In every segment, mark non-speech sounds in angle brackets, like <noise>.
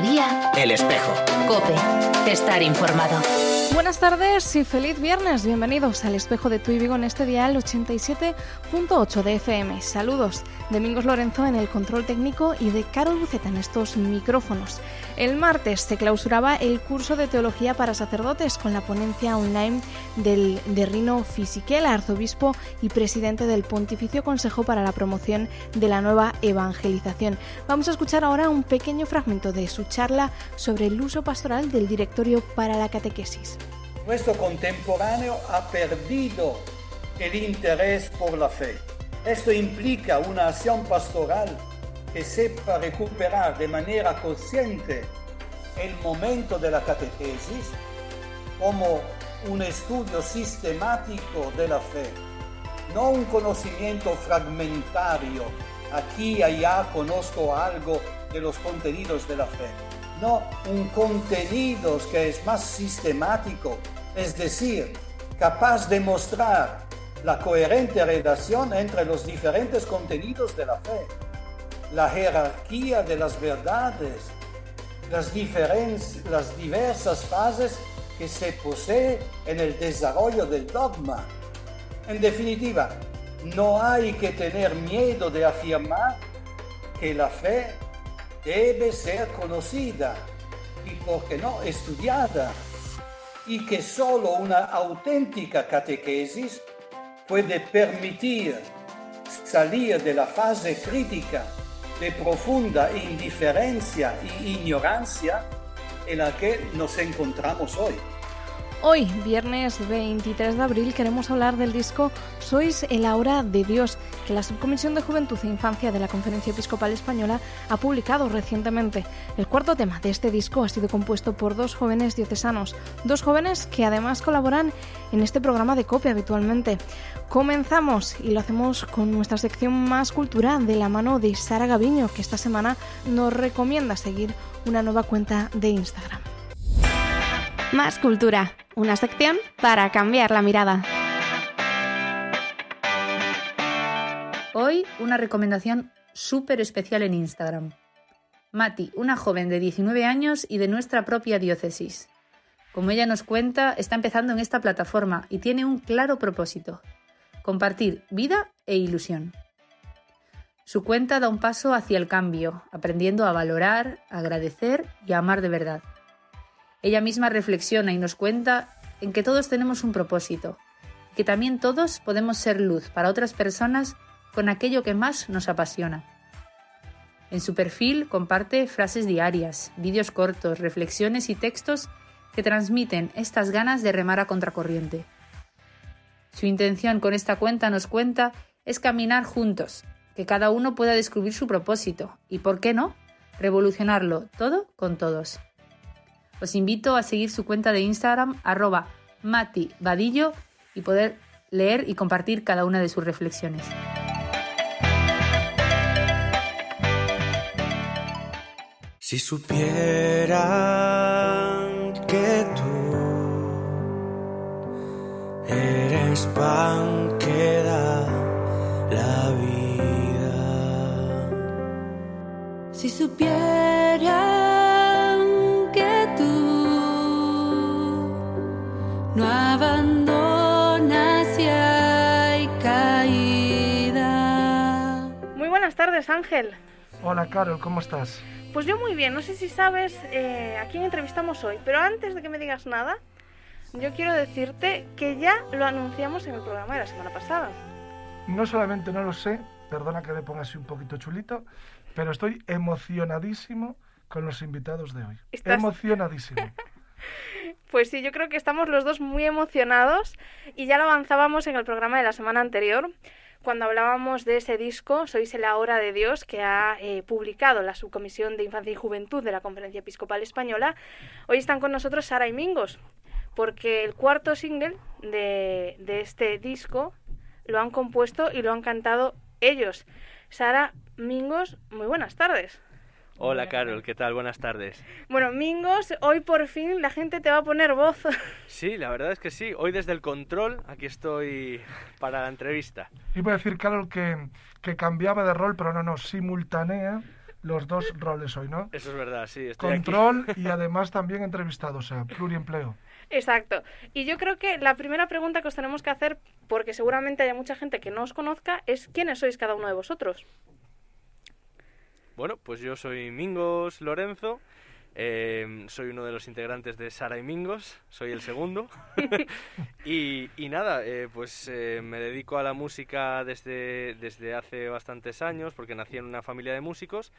Mediodía, El espejo. Cope, estar informado. Buenas tardes y feliz viernes. Bienvenidos al espejo de tu y Vigo en este dial 87.8 de FM. Saludos. Domingos Lorenzo en el control técnico y de Carol Buceta en estos micrófonos. El martes se clausuraba el curso de teología para sacerdotes con la ponencia online del, de Rino Fisichella, arzobispo y presidente del Pontificio Consejo para la Promoción de la Nueva Evangelización. Vamos a escuchar ahora un pequeño fragmento de su charla sobre el uso pastoral del para la catequesis. Nuestro contemporáneo ha perdido el interés por la fe. Esto implica una acción pastoral que sepa recuperar de manera consciente el momento de la catequesis como un estudio sistemático de la fe, no un conocimiento fragmentario, aquí y allá conozco algo de los contenidos de la fe, no un contenido que es más sistemático, es decir, capaz de mostrar la coherente relación entre los diferentes contenidos de la fe, la jerarquía de las verdades, las, las diversas fases que se posee en el desarrollo del dogma. En definitiva, no hay que tener miedo de afirmar que la fe debe ser conocida y, por qué no, estudiada, y que solo una auténtica catequesis puede permitir salir de la fase crítica de profunda indiferencia e ignorancia en la que nos encontramos hoy. Hoy, viernes 23 de abril, queremos hablar del disco Sois el Aura de Dios, que la Subcomisión de Juventud e Infancia de la Conferencia Episcopal Española ha publicado recientemente. El cuarto tema de este disco ha sido compuesto por dos jóvenes diocesanos, dos jóvenes que además colaboran en este programa de copia habitualmente. Comenzamos y lo hacemos con nuestra sección Más Cultura de la mano de Sara Gaviño, que esta semana nos recomienda seguir una nueva cuenta de Instagram. Más Cultura, una sección para cambiar la mirada. Hoy una recomendación súper especial en Instagram. Mati, una joven de 19 años y de nuestra propia diócesis. Como ella nos cuenta, está empezando en esta plataforma y tiene un claro propósito, compartir vida e ilusión. Su cuenta da un paso hacia el cambio, aprendiendo a valorar, agradecer y a amar de verdad. Ella misma reflexiona y nos cuenta en que todos tenemos un propósito, que también todos podemos ser luz para otras personas con aquello que más nos apasiona. En su perfil comparte frases diarias, vídeos cortos, reflexiones y textos que transmiten estas ganas de remar a contracorriente. Su intención con esta cuenta nos cuenta es caminar juntos, que cada uno pueda descubrir su propósito y, ¿por qué no?, revolucionarlo todo con todos. Os invito a seguir su cuenta de Instagram arroba Mati Vadillo y poder leer y compartir cada una de sus reflexiones. Si supieran que tú eres pan que da la vida. Si supieran tardes, Ángel. Hola Carol, ¿cómo estás? Pues yo muy bien, no sé si sabes eh, a quién entrevistamos hoy, pero antes de que me digas nada, yo quiero decirte que ya lo anunciamos en el programa de la semana pasada. No solamente no lo sé, perdona que me ponga así un poquito chulito, pero estoy emocionadísimo con los invitados de hoy. Estás- Emocionadísimo. <laughs> Pues sí, yo creo que estamos los dos muy emocionados y ya lo avanzábamos en el programa de la semana anterior cuando hablábamos de ese disco, Sois la hora de Dios, que ha eh, publicado la Subcomisión de Infancia y Juventud de la Conferencia Episcopal Española. Hoy están con nosotros Sara y Mingos, porque el cuarto single de, de este disco lo han compuesto y lo han cantado ellos. Sara, Mingos, muy buenas tardes. Hola Carol, ¿qué tal? Buenas tardes. Bueno, Mingos, hoy por fin la gente te va a poner voz. <laughs> Sí, la verdad es que sí. Hoy desde el control, aquí estoy para la entrevista. Iba a decir, Carol, que, que cambiaba de rol, pero no, no, simultanea los dos roles hoy, ¿no? Eso es verdad, sí. Estoy aquí. Control y <laughs> además también entrevistado, o sea, pluriempleo. Exacto. Y yo creo que la primera pregunta que os tenemos que hacer, porque seguramente haya mucha gente que no os conozca, es quiénes sois cada uno de vosotros. Bueno, pues yo soy Mingos Lorenzo, eh, soy uno de los integrantes de Sara y Mingos, soy el segundo. <laughs> <laughs> y, y nada, eh, pues eh, me dedico a la música desde, desde hace bastantes años, porque nací en una familia de músicos.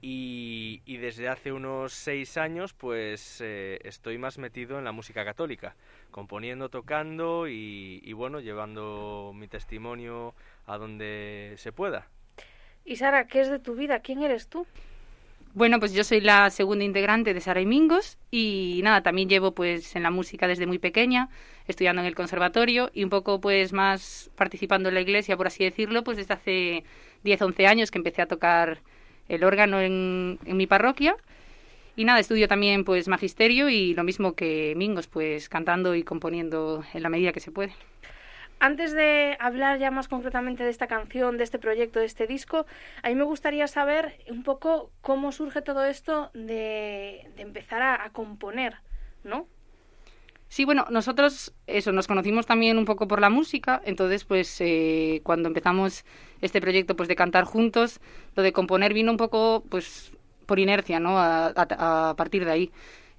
Y, y desde hace unos seis años, pues eh, estoy más metido en la música católica, componiendo, tocando y, y bueno, llevando mi testimonio a donde se pueda. Y Sara, ¿qué es de tu vida? ¿Quién eres tú? Bueno, pues yo soy la segunda integrante de Sara y Mingos y nada, también llevo pues en la música desde muy pequeña, estudiando en el conservatorio y un poco pues más participando en la iglesia, por así decirlo, pues desde hace 10, 11 años que empecé a tocar el órgano en, en mi parroquia. Y nada, estudio también pues magisterio y lo mismo que Mingos, pues cantando y componiendo en la medida que se puede. Antes de hablar ya más concretamente de esta canción, de este proyecto, de este disco, a mí me gustaría saber un poco cómo surge todo esto de, de empezar a, componer, ¿no? Sí, bueno, nosotros eso, nos conocimos también un poco por la música, entonces pues eh, cuando empezamos este proyecto pues de cantar juntos, lo de componer vino un poco pues por inercia, ¿no? A partir de ahí.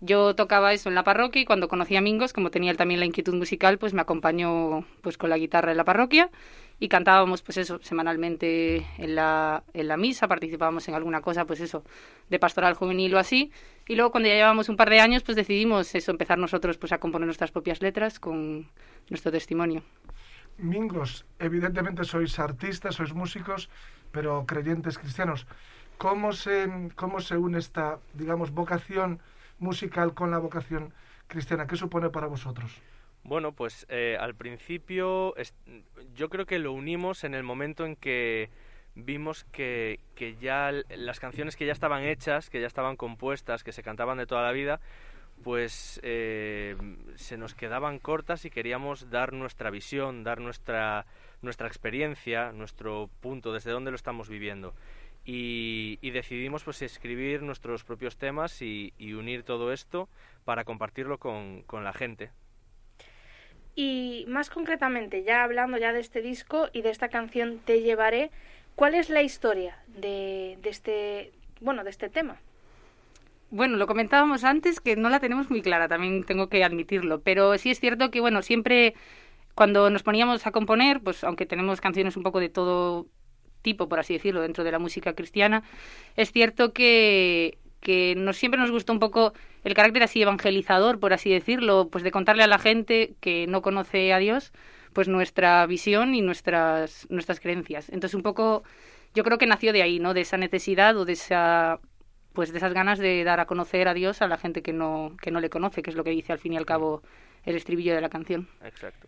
Yo tocaba eso en la parroquia y cuando conocí a Mingos, como tenía él también la inquietud musical, pues me acompañó pues con la guitarra en la parroquia y cantábamos pues eso semanalmente en la, en la misa, participábamos en alguna cosa pues eso de pastoral juvenil o así y luego cuando ya llevábamos un par de años pues decidimos eso empezar nosotros pues a componer nuestras propias letras con nuestro testimonio. Mingos, evidentemente sois artistas, sois músicos, pero creyentes cristianos. ¿Cómo se, cómo se une esta, digamos, vocación musical con la vocación cristiana? ¿Qué supone para vosotros? Bueno, pues eh, al principio yo creo que lo unimos en el momento en que vimos que, que, ya las canciones que ya estaban hechas, que ya estaban compuestas, que se cantaban de toda la vida, pues eh, se nos quedaban cortas y queríamos dar nuestra visión, dar nuestra, nuestra experiencia, nuestro punto, desde dónde lo estamos viviendo. Y, y, decidimos pues escribir nuestros propios temas y, y unir todo esto para compartirlo con, con, la gente. Y más concretamente, ya hablando ya de este disco y de esta canción Te llevaré, ¿cuál es la historia de, de este bueno de este tema? Bueno, lo comentábamos antes que no la tenemos muy clara, también tengo que admitirlo, pero sí es cierto que bueno, siempre cuando nos poníamos a componer, pues aunque tenemos canciones un poco de todo tipo, por así decirlo, dentro de la música cristiana, es cierto que, que nos, siempre nos gusta un poco el carácter así evangelizador, por así decirlo, pues de contarle a la gente que no conoce a Dios, pues nuestra visión y nuestras, nuestras creencias. Entonces un poco, yo creo que nació de ahí, ¿no? De esa necesidad o de esa pues de esas ganas de dar a conocer a Dios a la gente que no, que no le conoce, que es lo que dice al fin y al cabo el estribillo de la canción. Exacto.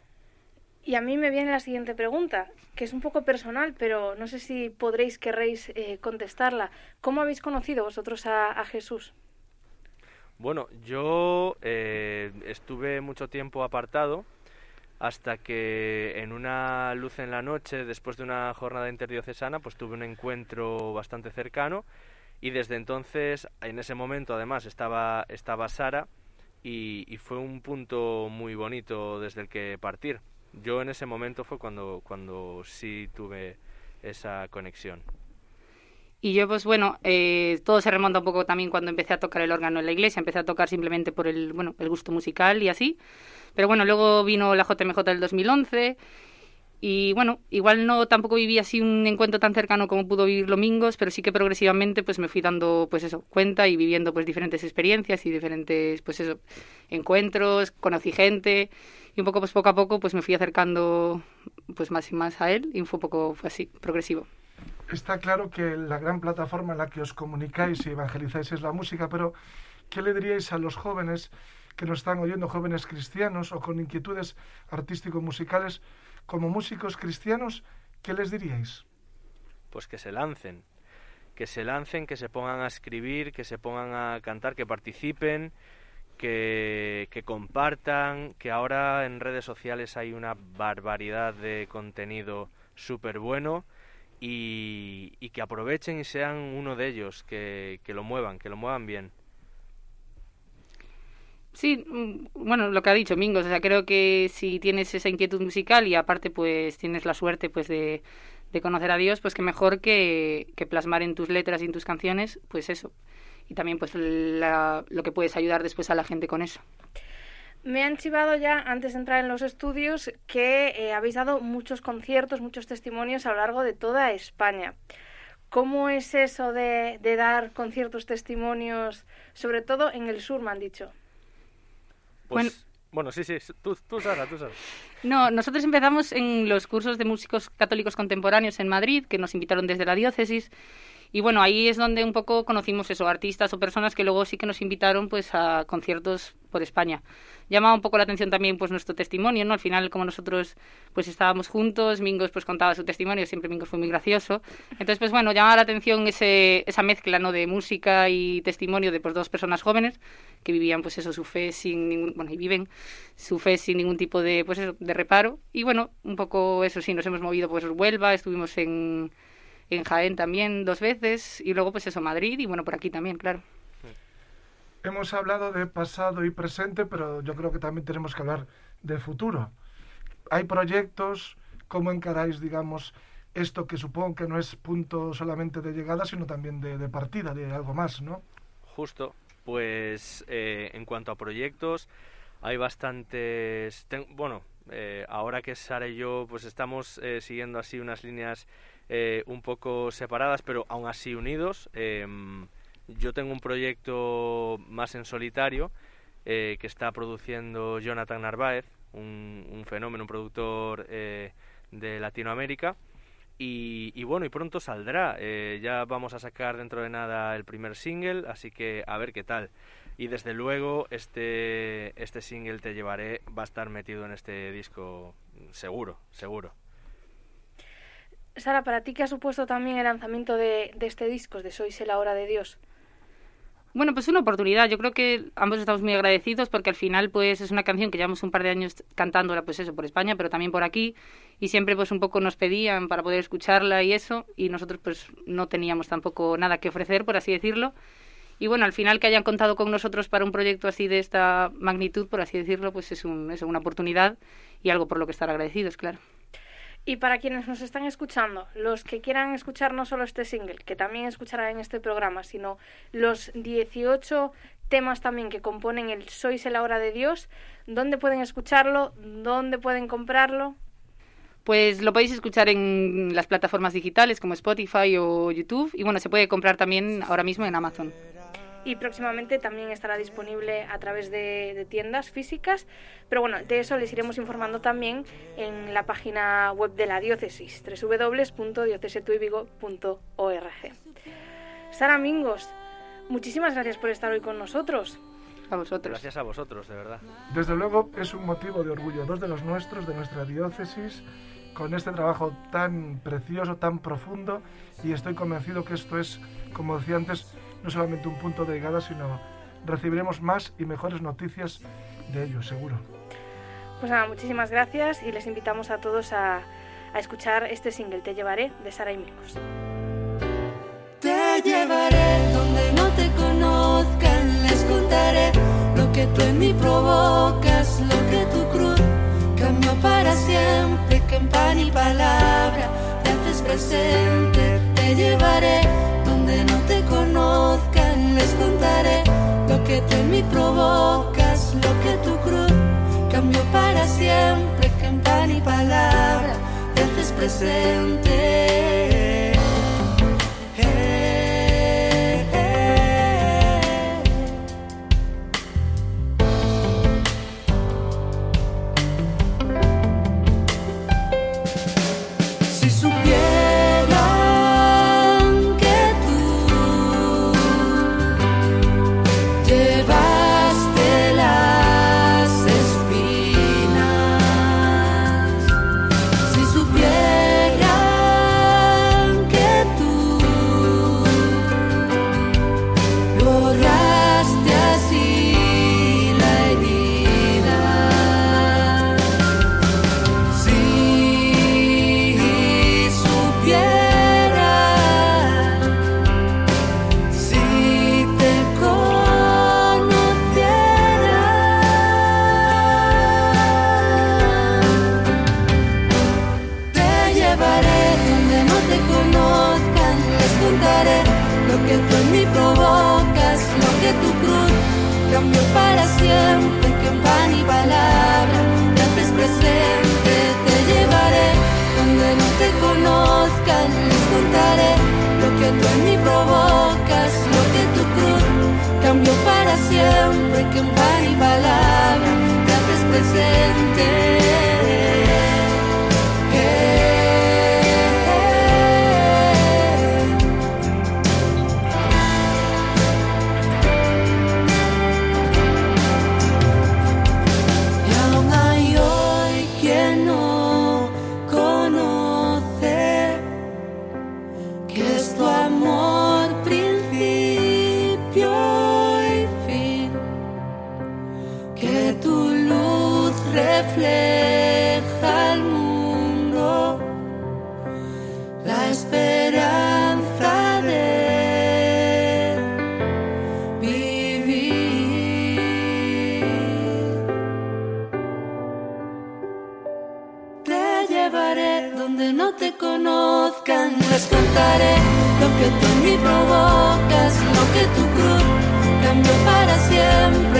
Y a mí me viene la siguiente pregunta, que es un poco personal, pero no sé si podréis, querréis eh, contestarla. ¿Cómo habéis conocido vosotros a, Jesús? Bueno, yo eh, estuve mucho tiempo apartado hasta que en una luz en la noche, después de una jornada interdiocesana, pues tuve un encuentro bastante cercano y desde entonces, en ese momento además estaba, estaba Sara y fue un punto muy bonito desde el que partir yo en ese momento fue cuando, cuando sí tuve esa conexión. Y yo, pues bueno, eh, todo se remonta un poco también cuando empecé a tocar el órgano en la iglesia. Empecé a tocar simplemente por el, bueno, el gusto musical y así. Pero bueno, luego vino la JMJ del 2011 Y bueno, igual no tampoco viví así un encuentro tan cercano como pudo vivir Domingos, pero sí que progresivamente pues me fui dando pues eso, cuenta y viviendo pues diferentes experiencias y diferentes pues eso, encuentros, conocí gente y un poco pues poco a poco pues me fui acercando pues más y más a él y fue un poco fue así, progresivo. Está claro que la gran plataforma en la que os comunicáis y evangelizáis es la música, pero ¿qué le diríais a los jóvenes que nos están oyendo, jóvenes cristianos o con inquietudes artístico-musicales? Como músicos cristianos, ¿qué les diríais? Pues que se lancen, que se lancen, que se pongan a escribir, que se pongan a cantar, que participen, que, compartan, que ahora en redes sociales hay una barbaridad de contenido súper bueno y, y, que aprovechen y sean uno de ellos, que lo muevan, que lo muevan bien. Sí, mm, bueno, lo que ha dicho Mingos, o sea, creo que si tienes esa inquietud musical y aparte pues tienes la suerte pues de, de conocer a Dios, pues que mejor que, que, plasmar en tus letras y en tus canciones, pues eso. Y también pues la, lo que puedes ayudar después a la gente con eso. Me han chivado ya, antes de entrar en los estudios, que eh, habéis dado muchos conciertos, muchos testimonios a lo largo de toda España. ¿Cómo es eso de, de dar conciertos, testimonios, sobre todo en el sur, me han dicho? Pues, bueno, bueno, sí, sí, tú, tú Sara, tú Sara. No, nosotros empezamos en los cursos de músicos católicos contemporáneos en Madrid, que nos invitaron desde la diócesis, y bueno, ahí es donde un poco conocimos eso, artistas o personas que luego sí que nos invitaron pues a conciertos por España. Llamaba un poco la atención también pues nuestro testimonio, ¿no? Al final como nosotros pues estábamos juntos, Mingos pues contaba su testimonio, siempre Mingos fue muy gracioso. Entonces pues bueno, llamaba la atención ese, esa mezcla, ¿no? de música y testimonio de pues dos personas jóvenes que vivían pues eso su fe sin ningún, bueno, y viven su fe sin ningún tipo de pues eso, de reparo y bueno, un poco eso sí, nos hemos movido pues Huelva, estuvimos en en Jaén también dos veces y luego pues eso, Madrid y bueno, por aquí también, claro. Hemos hablado de pasado y presente, pero yo creo que también tenemos que hablar de futuro. Hay proyectos, ¿cómo encaráis, digamos, esto que supongo que no es punto solamente de llegada, sino también de, de partida, de algo más, ¿no? Justo, pues eh, en cuanto a proyectos, hay bastantes... bueno, eh, ahora que Sara y yo pues estamos eh, siguiendo así unas líneas eh, un poco separadas, pero aún así unidos. Em, yo tengo un proyecto más en solitario que está produciendo Jonathan Narváez, un, fenómeno, un productor de Latinoamérica. Y, y, bueno, y pronto saldrá. ya vamos a sacar dentro de nada el primer single, así que a ver qué tal. Y desde luego este, este single Te Llevaré va a estar metido en este disco seguro, seguro. Sara, ¿para ti qué ha supuesto también el lanzamiento de, de este disco, de Sois la hora de Dios? Bueno, pues una oportunidad. Yo creo que ambos estamos muy agradecidos porque al final pues es una canción que llevamos un par de años cantándola pues eso por España, pero también por aquí y siempre pues un poco nos pedían para poder escucharla y eso y nosotros pues no teníamos tampoco nada que ofrecer, por así decirlo. Y bueno, al final que hayan contado con nosotros para un proyecto así de esta magnitud, por así decirlo, pues es, un, es una oportunidad y algo por lo que estar agradecidos, claro. Y para quienes nos están escuchando, los que quieran escuchar no solo este single, que también escucharán en este programa, sino los 18 temas también que componen el Sois la hora de Dios, ¿dónde pueden escucharlo? ¿Dónde pueden comprarlo? Pues lo podéis escuchar en las plataformas digitales como Spotify o YouTube y bueno, se puede comprar también ahora mismo en Amazon y próximamente también estará disponible a través de, tiendas físicas. Pero bueno, de eso les iremos informando también en la página web de la diócesis, www.diocesetuivigo.org. Sara Mingos, muchísimas gracias por estar hoy con nosotros. A vosotros. Gracias a vosotros, de verdad. Desde luego es un motivo de orgullo, dos de los nuestros, de nuestra diócesis, con este trabajo tan precioso, tan profundo, y estoy convencido que esto es, como decía antes, no solamente un punto de llegada, sino recibiremos más y mejores noticias de ellos, seguro. Pues nada, muchísimas gracias y les invitamos a todos a, a escuchar este single Te llevaré de Sara y Micos. Te llevaré donde no te conozcan, les contaré lo que tú en mí provocas, cambió para siempre, que en pan y palabra te haces presente, te llevaré donde no te conozcan, les contaré lo que tú en mí provocas, lo que tu cruz cambió para siempre, que en pan y palabra presente.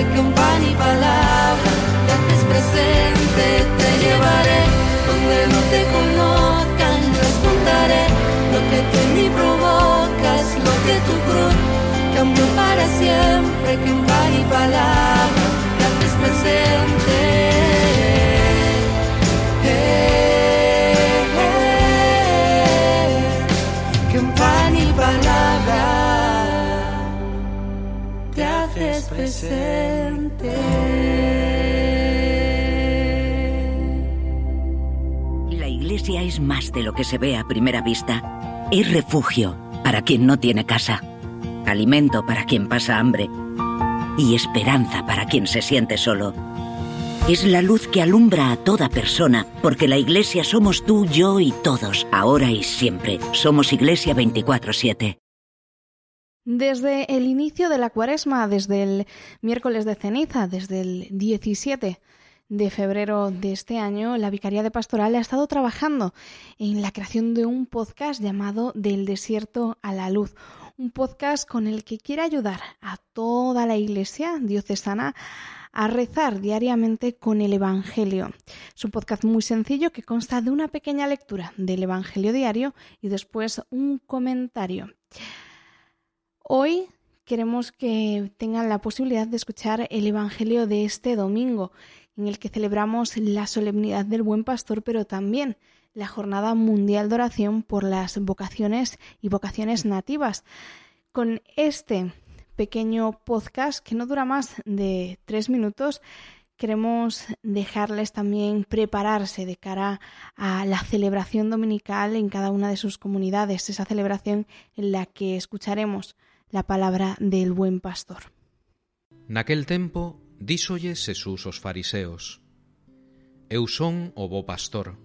Que en pan y palabra te haces presente, te llevaré donde no te conozcan, les contaré lo que tú en mí provocas, lo que tu cruz cambió para siempre, que en pan y palabra te haces presente. que de lo que se ve a primera vista. Es refugio para quien no tiene casa, alimento para quien pasa hambre y esperanza para quien se siente solo. Es la luz que alumbra a toda persona, porque la iglesia somos tú, yo y todos, ahora y siempre. Somos Iglesia 24-7. Desde el inicio de la cuaresma, desde el miércoles de ceniza, desde el 17 de febrero de este año, la Vicaría de Pastoral ha estado trabajando en la creación de un podcast llamado Del desierto a la luz. Un podcast con el que quiere ayudar a toda la Iglesia diocesana a rezar diariamente con el Evangelio. Es un podcast muy sencillo que consta de una pequeña lectura del Evangelio diario y después un comentario. Hoy queremos que tengan la posibilidad de escuchar el Evangelio de este domingo, en el que celebramos la solemnidad del Buen Pastor, pero también la Jornada Mundial de Oración por las vocaciones y vocaciones nativas. Con este pequeño podcast que no dura más de tres minutos, queremos dejarles también prepararse de cara a la celebración dominical en cada una de sus comunidades, esa celebración en la que escucharemos la palabra del buen pastor. Naquel tempo Díxolle Xesús aos fariseos, Eu son o bo pastor.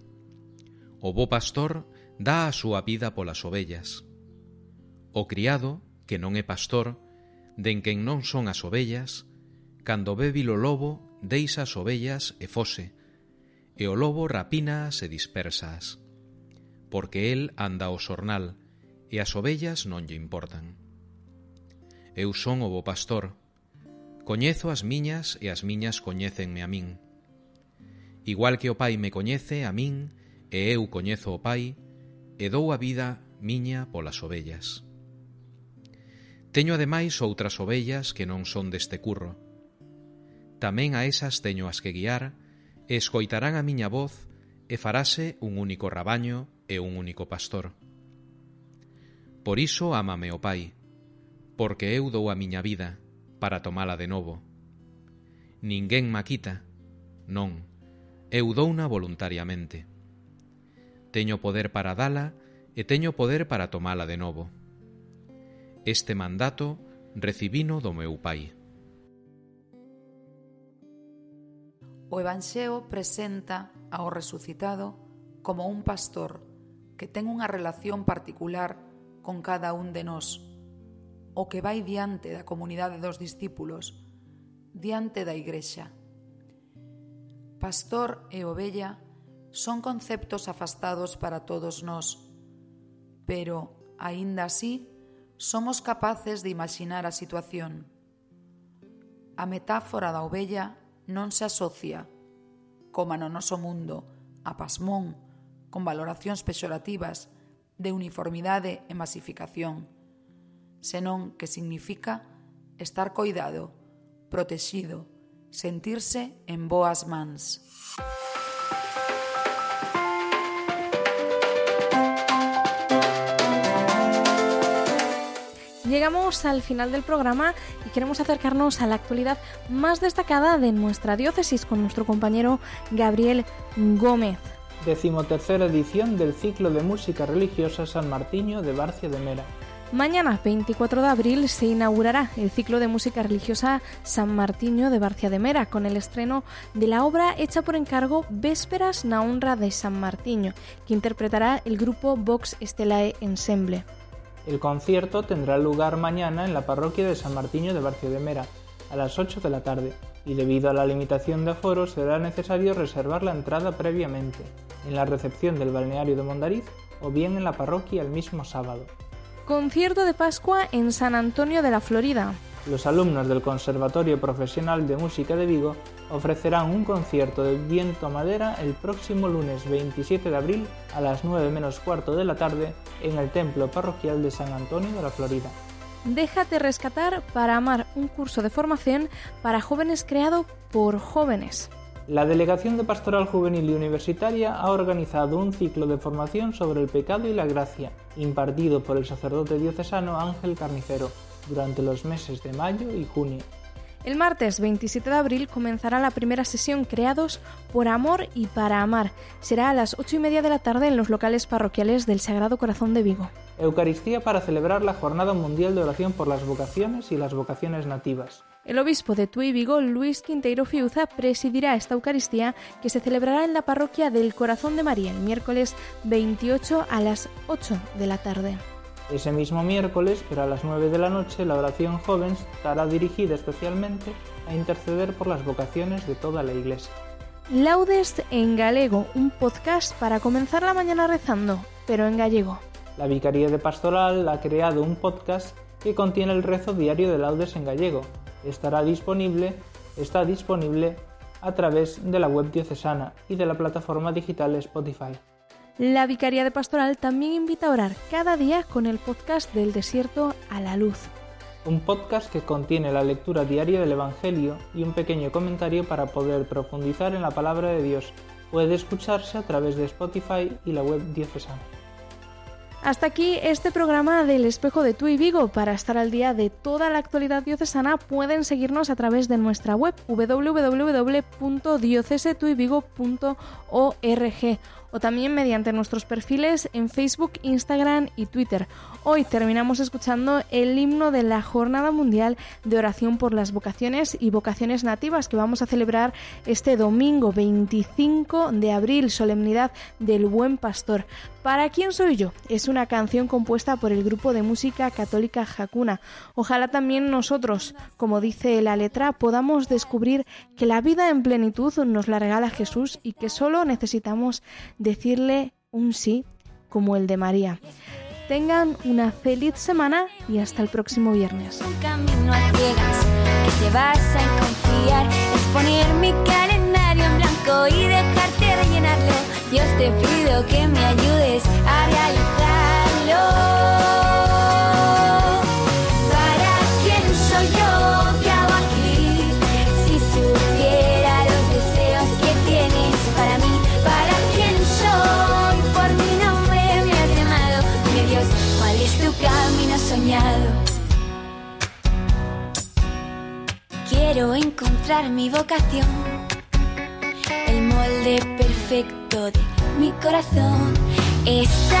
O bo pastor dá a súa vida polas ovellas. O criado, que non é pastor, den quen non son as ovellas, cando ve o lobo, deixa as ovellas e fose, e o lobo rapínaas e dispersas, porque el anda ao xornal, e as ovellas non lle importan. Eu son o bo pastor, Coñezo as miñas e as miñas coñécenme a min. Igual que o Pai me coñece a min e eu coñezo o Pai, e dou a vida miña polas ovellas. Teño ademais outras ovellas que non son deste curro. Tamén a esas teño as que guiar, e escoitarán a miña voz e farase un único rabaño e un único pastor. Por iso ámame o Pai, porque eu dou a miña vida, para tomala de novo. Ninguén ma quita, non, eu douna voluntariamente. Teño poder para dala e teño poder para tomala de novo. Este mandato recibino do meu Pai. O Evanxeo presenta ao resucitado como un pastor que ten unha relación particular con cada un de nós o que vai diante da comunidade dos discípulos, diante da igrexa. Pastor e ovella son conceptos afastados para todos nós, pero, aínda así, somos capaces de imaginar a situación. A metáfora da ovella non se asocia, como no noso mundo, a pasmón, con valoracións pexorativas de uniformidade e masificación, senón que significa estar coidado, protexido, sentirse en boas mans. Llegamos al final del programa y queremos acercarnos a la actualidad más destacada de nuestra diócesis con nuestro compañero Gabriel Gómez. Decimotercera edición del ciclo de música religiosa San Martiño de Barcia de Mera. Mañana, 24 de abril, se inaugurará el ciclo de música religiosa San Martiño de Barcia de Mera con el estreno de la obra hecha por encargo Vésperas na honra de San Martiño, que interpretará el grupo Vox Estelae Ensemble. El concierto tendrá lugar mañana en la parroquia de San Martiño de Barcio de Mera, a las 8 de la tarde, y debido a la limitación de aforo será necesario reservar la entrada previamente, en la recepción del balneario de Mondariz o bien en la parroquia el mismo sábado. Concierto de Pascua en San Antonio de la Florida. Los alumnos del Conservatorio Profesional de Música de Vigo ofrecerán un concierto de viento madera el próximo lunes 27 de abril a las 9 menos cuarto de la tarde en el Templo Parroquial de San Antonio de la Florida. Déjate rescatar para amar un curso de formación para jóvenes creado por jóvenes. La Delegación de Pastoral Juvenil y Universitaria ha organizado un ciclo de formación sobre el pecado y la gracia, impartido por el sacerdote diocesano Ángel Carnicero, durante los meses de mayo y junio. El martes 27 de abril comenzará la primera sesión Creados por Amor y para Amar. Será a las 8 y media de la tarde en los locales parroquiales del Sagrado Corazón de Vigo. Eucaristía para celebrar la Jornada Mundial de Oración por las Vocaciones y las Vocaciones Nativas. El obispo de Tui Vigo, Luis Quinteiro Fiuza, presidirá esta Eucaristía que se celebrará en la parroquia del Corazón de María el miércoles 28 a las 8 de la tarde. Ese mismo miércoles, pero a las 9 de la noche, la oración joven estará dirigida especialmente a interceder por las vocaciones de toda la Iglesia. Laudes en galego, un podcast para comenzar la mañana rezando, pero en gallego. La Vicaría de Pastoral ha creado un podcast que contiene el rezo diario de laudes en gallego. Estará disponible, está disponible a través de la web diocesana y de la plataforma digital Spotify. La Vicaría de Pastoral también invita a orar cada día con el podcast del desierto a la luz. Un podcast que contiene la lectura diaria del Evangelio y un pequeño comentario para poder profundizar en la palabra de Dios. Puede escucharse a través de Spotify y la web diocesana. Hasta aquí este programa del Espejo de Tui Vigo. Para estar al día de toda la actualidad diocesana pueden seguirnos a través de nuestra web www.diocesetuivigo.org o también mediante nuestros perfiles en Facebook, Instagram y Twitter. Hoy terminamos escuchando el himno de la Jornada Mundial de Oración por las Vocaciones y Vocaciones Nativas que vamos a celebrar este domingo 25 de abril, solemnidad del Buen Pastor. ¿Para quién soy yo? Es una canción compuesta por el grupo de música católica Hakuna. Ojalá también nosotros, como dice la letra, podamos descubrir que la vida en plenitud nos la regala Jesús y que solo necesitamos decirle un sí como el de María. Tengan una feliz semana y hasta el próximo viernes. Un camino a ciegas que te vas a confiar es poner mi calendario en blanco y dejarte rellenarlo Dios te pido que me ayudes a realizarlo. Quiero encontrar mi vocación, el molde perfecto de mi corazón. Estar